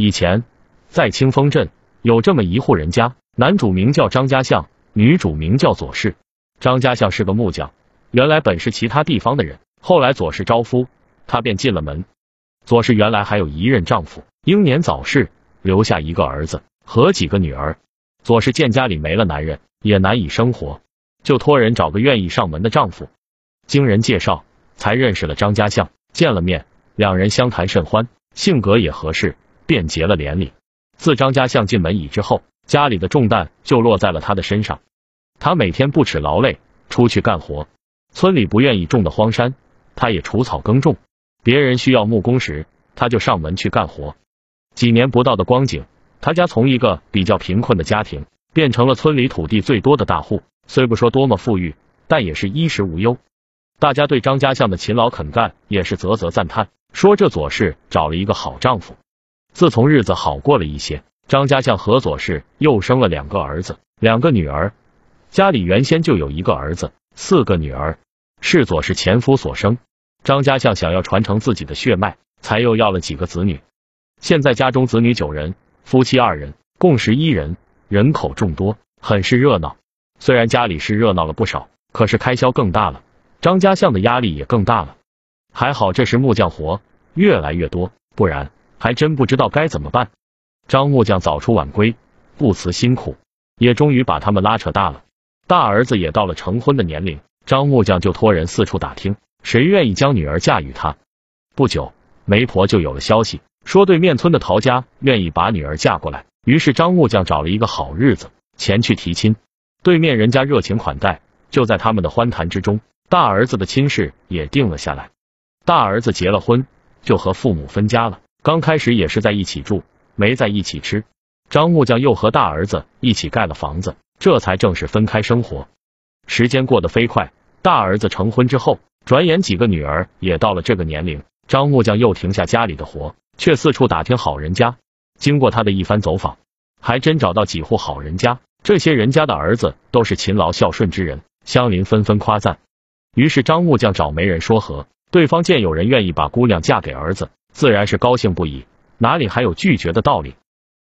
以前在清风镇有这么一户人家，男主名叫张家相，女主名叫左氏。张家相是个木匠，原来本是其他地方的人，后来左氏招夫，他便进了门。左氏原来还有一任丈夫，英年早逝，留下一个儿子和几个女儿。左氏见家里没了男人，也难以生活，就托人找个愿意上门的丈夫。经人介绍，才认识了张家相。见了面，两人相谈甚欢，性格也合适，便结了连理。自张家相进门以之后，家里的重担就落在了他的身上。他每天不耻劳累，出去干活。村里不愿意种的荒山，他也除草耕种。别人需要木工时，他就上门去干活。几年不到的光景，他家从一个比较贫困的家庭，变成了村里土地最多的大户。虽不说多么富裕，但也是衣食无忧。大家对张家相的勤劳肯干也是啧啧赞叹，说这左氏找了一个好丈夫。自从日子好过了一些，张家相和左氏又生了两个儿子，两个女儿。家里原先就有一个儿子，四个女儿，是左氏前夫所生。张家相想要传承自己的血脉，才又要了几个子女。现在家中子女九人，夫妻二人，共十一人，人口众多，很是热闹。虽然家里是热闹了不少，可是开销更大了。张家相的压力也更大了，还好这时木匠活越来越多，不然还真不知道该怎么办。张木匠早出晚归，不辞辛苦，也终于把他们拉扯大了。大儿子也到了成婚的年龄，张木匠就托人四处打听，谁愿意将女儿嫁与他。不久，媒婆就有了消息，说对面村的陶家愿意把女儿嫁过来。于是张木匠找了一个好日子前去提亲，对面人家热情款待，就在他们的欢谈之中。大儿子的亲事也定了下来，大儿子结了婚，就和父母分家了。刚开始也是在一起住，没在一起吃。张木匠又和大儿子一起盖了房子，这才正式分开生活。时间过得飞快，大儿子成婚之后，转眼几个女儿也到了这个年龄。张木匠又停下家里的活，却四处打听好人家。经过他的一番走访，还真找到几户好人家。这些人家的儿子都是勤劳孝顺之人，乡邻纷纷夸赞。于是张木匠找媒人说和，对方见有人愿意把姑娘嫁给儿子，自然是高兴不已，哪里还有拒绝的道理？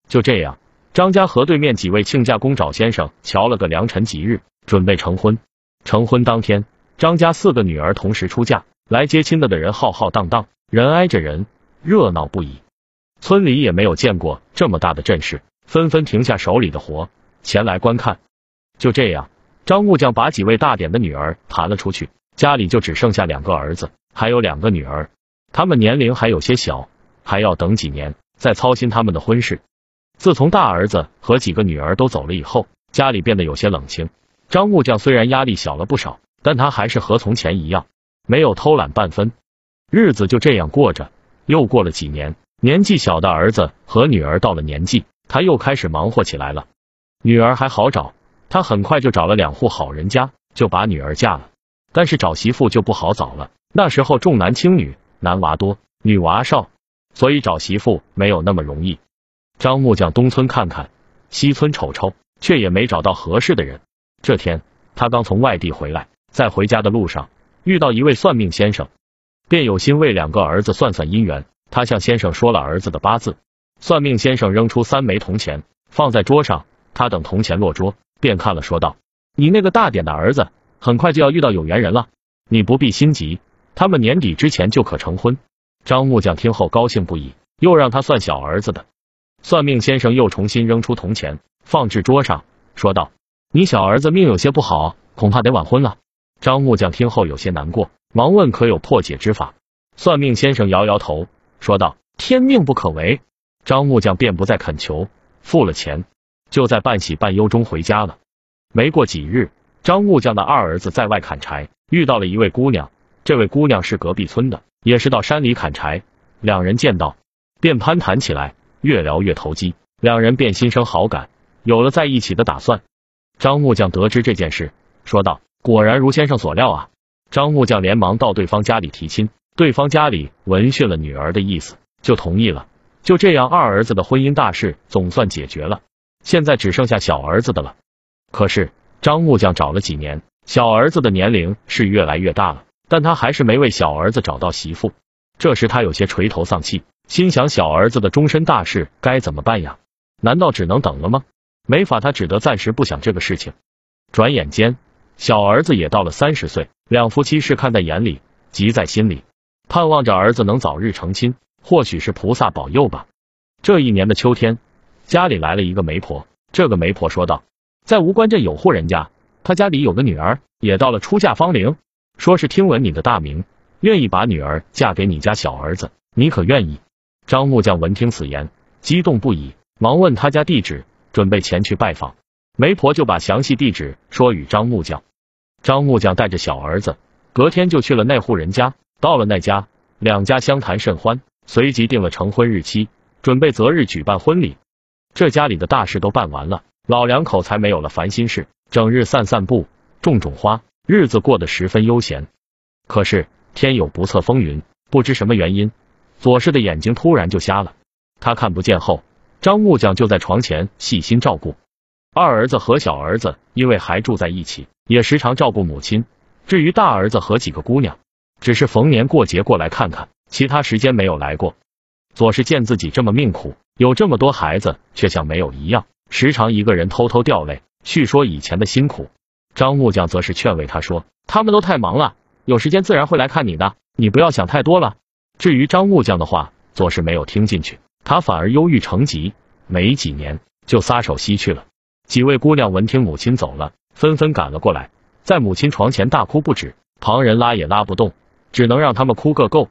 就这样，张家和对面几位亲家公找先生瞧了个良辰吉日，准备成婚。成婚当天，张家四个女儿同时出嫁，来接亲的的人浩浩荡荡，人挨着人，热闹不已。村里也没有见过这么大的阵势，纷纷停下手里的活，前来观看。就这样，张木匠把几位大点的女儿谈了出去。家里就只剩下两个儿子，还有两个女儿，他们年龄还有些小，还要等几年再操心他们的婚事。自从大儿子和几个女儿都走了以后，家里变得有些冷清。张木匠虽然压力小了不少，但他还是和从前一样，没有偷懒半分。日子就这样过着，又过了几年，年纪小的儿子和女儿到了年纪，他又开始忙活起来了。女儿还好找，他很快就找了两户好人家，就把女儿嫁了。但是找媳妇就不好找了，那时候重男轻女，男娃多，女娃少，所以找媳妇没有那么容易。张木匠东村看看，西村瞅瞅，却也没找到合适的人。这天，他刚从外地回来，在回家的路上遇到一位算命先生，便有心为两个儿子算算姻缘。他向先生说了儿子的八字，算命先生扔出三枚铜钱放在桌上，他等铜钱落桌，便看了，说道：“你那个大点的儿子。”很快就要遇到有缘人了，你不必心急，他们年底之前就可成婚。张木匠听后高兴不已，又让他算小儿子的。算命先生又重新扔出铜钱，放置桌上，说道：“你小儿子命有些不好，恐怕得晚婚了。”张木匠听后有些难过，忙问可有破解之法。算命先生摇摇头，说道：“天命不可违。”张木匠便不再恳求，付了钱，就在半喜半忧中回家了。没过几日。张木匠的二儿子在外砍柴，遇到了一位姑娘。这位姑娘是隔壁村的，也是到山里砍柴。两人见到，便攀谈起来，越聊越投机，两人便心生好感，有了在一起的打算。张木匠得知这件事，说道：“果然如先生所料啊！”张木匠连忙到对方家里提亲，对方家里闻讯了女儿的意思，就同意了。就这样，二儿子的婚姻大事总算解决了。现在只剩下小儿子的了。可是。张木匠找了几年，小儿子的年龄是越来越大了，但他还是没为小儿子找到媳妇。这时他有些垂头丧气，心想小儿子的终身大事该怎么办呀？难道只能等了吗？没法，他只得暂时不想这个事情。转眼间，小儿子也到了三十岁，两夫妻是看在眼里，急在心里，盼望着儿子能早日成亲。或许是菩萨保佑吧。这一年的秋天，家里来了一个媒婆。这个媒婆说道，在吴关镇有户人家，他家里有个女儿，也到了出嫁芳龄，说是听闻你的大名，愿意把女儿嫁给你家小儿子，你可愿意？张木匠闻听此言，激动不已，忙问他家地址。准备前去拜访，媒婆就把详细地址说与张木匠。张木匠带着小儿子，隔天就去了那户人家。到了那家，两家相谈甚欢，随即定了成婚日期，准备择日举办婚礼。这家里的大事都办完了，老两口才没有了烦心事，整日散散步，种种花，日子过得十分悠闲。可是天有不测风云，不知什么原因，左氏的眼睛突然就瞎了，他看不见后。张木匠就在床前细心照顾二儿子和小儿子，因为还住在一起，也时常照顾母亲。至于大儿子和几个姑娘，只是逢年过节过来看看，其他时间没有来过。左氏见自己这么命苦，有这么多孩子，却像没有一样，时常一个人偷偷掉泪，叙说以前的辛苦。张木匠则是劝慰他说：“他们都太忙了，有时间自然会来看你的，你不要想太多了。”至于张木匠的话，左氏没有听进去。他反而忧郁成疾，没几年就撒手西去了。几位姑娘闻听母亲走了，纷纷赶了过来，在母亲床前大哭不止，旁人拉也拉不动，只能让他们哭个够。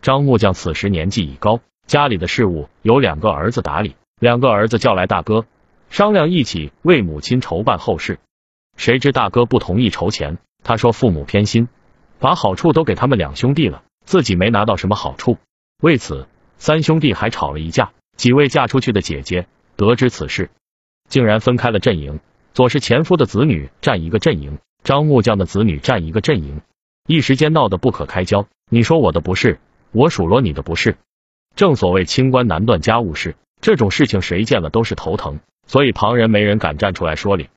张木匠此时年纪已高，家里的事务由两个儿子打理，两个儿子叫来大哥商量一起为母亲筹办后事。谁知大哥不同意筹钱，他说父母偏心，把好处都给他们两兄弟了，自己没拿到什么好处，为此。三兄弟还吵了一架，几位嫁出去的姐姐得知此事，竟然分开了阵营。左氏前夫的子女占一个阵营，张木匠的子女占一个阵营，一时间闹得不可开交。你说我的不是，我数落你的不是。正所谓清官难断家务事，这种事情谁见了都是头疼，所以旁人没人敢站出来说理。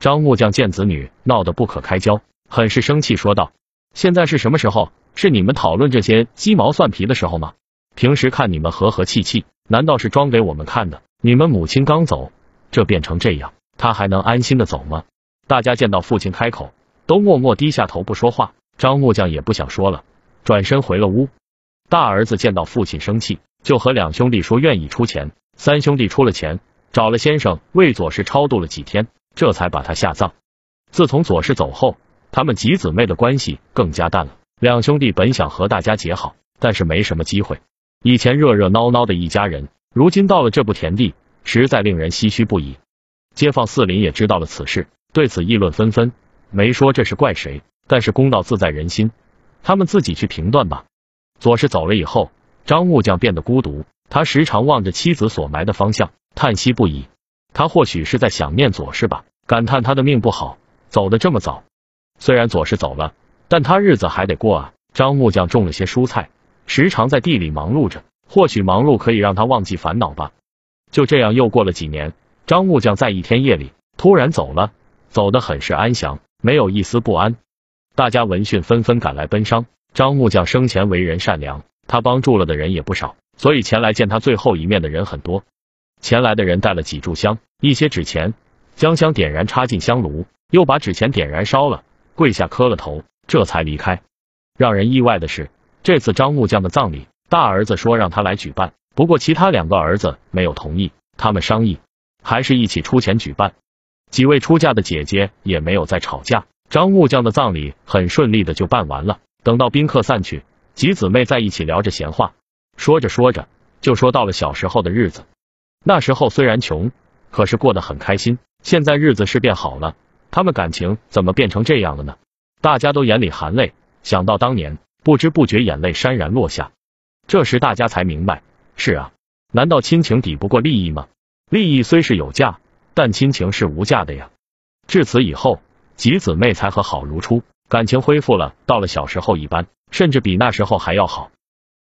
张木匠见子女闹得不可开交，很是生气，说道：“现在是什么时候？是你们讨论这些鸡毛蒜皮的时候吗？”平时看你们和和气气，难道是装给我们看的？你们母亲刚走，这变成这样，他还能安心的走吗？大家见到父亲开口，都默默低下头不说话。张木匠也不想说了，转身回了屋。大儿子见到父亲生气，就和两兄弟说愿意出钱。三兄弟出了钱，找了先生为左氏超度了几天，这才把他下葬。自从左氏走后，他们几姊妹的关系更加淡了。两兄弟本想和大家结好，但是没什么机会。以前热热闹闹的一家人，如今到了这步田地，实在令人唏嘘不已。街坊四邻也知道了此事，对此议论纷纷，没说这是怪谁，但是公道自在人心，他们自己去评断吧。左氏走了以后，张木匠变得孤独，他时常望着妻子所埋的方向，叹息不已。他或许是在想念左氏吧，感叹他的命不好，走得这么早。虽然左氏走了，但他日子还得过啊。张木匠种了些蔬菜。时常在地里忙碌着，或许忙碌可以让他忘记烦恼吧。就这样又过了几年，张木匠在一天夜里突然走了，走得很是安详，没有一丝不安。大家闻讯纷纷赶来奔丧。张木匠生前为人善良，他帮助了的人也不少，所以前来见他最后一面的人很多。前来的人带了几炷香，一些纸钱，将香点燃插进香炉，又把纸钱点燃烧了，跪下磕了头，这才离开。让人意外的是。这次张木匠的葬礼，大儿子说让他来举办，不过其他两个儿子没有同意。他们商议，还是一起出钱举办。几位出嫁的姐姐也没有再吵架，张木匠的葬礼很顺利的就办完了。等到宾客散去，几姊妹在一起聊着闲话，说着说着就说到了小时候的日子。那时候虽然穷，可是过得很开心。现在日子是变好了，他们感情怎么变成这样了呢？大家都眼里含泪，想到当年。不知不觉，眼泪潸然落下。这时，大家才明白，是啊，难道亲情抵不过利益吗？利益虽是有价，但亲情是无价的呀。至此以后，几姊妹才和好如初，感情恢复了，到了小时候一般，甚至比那时候还要好。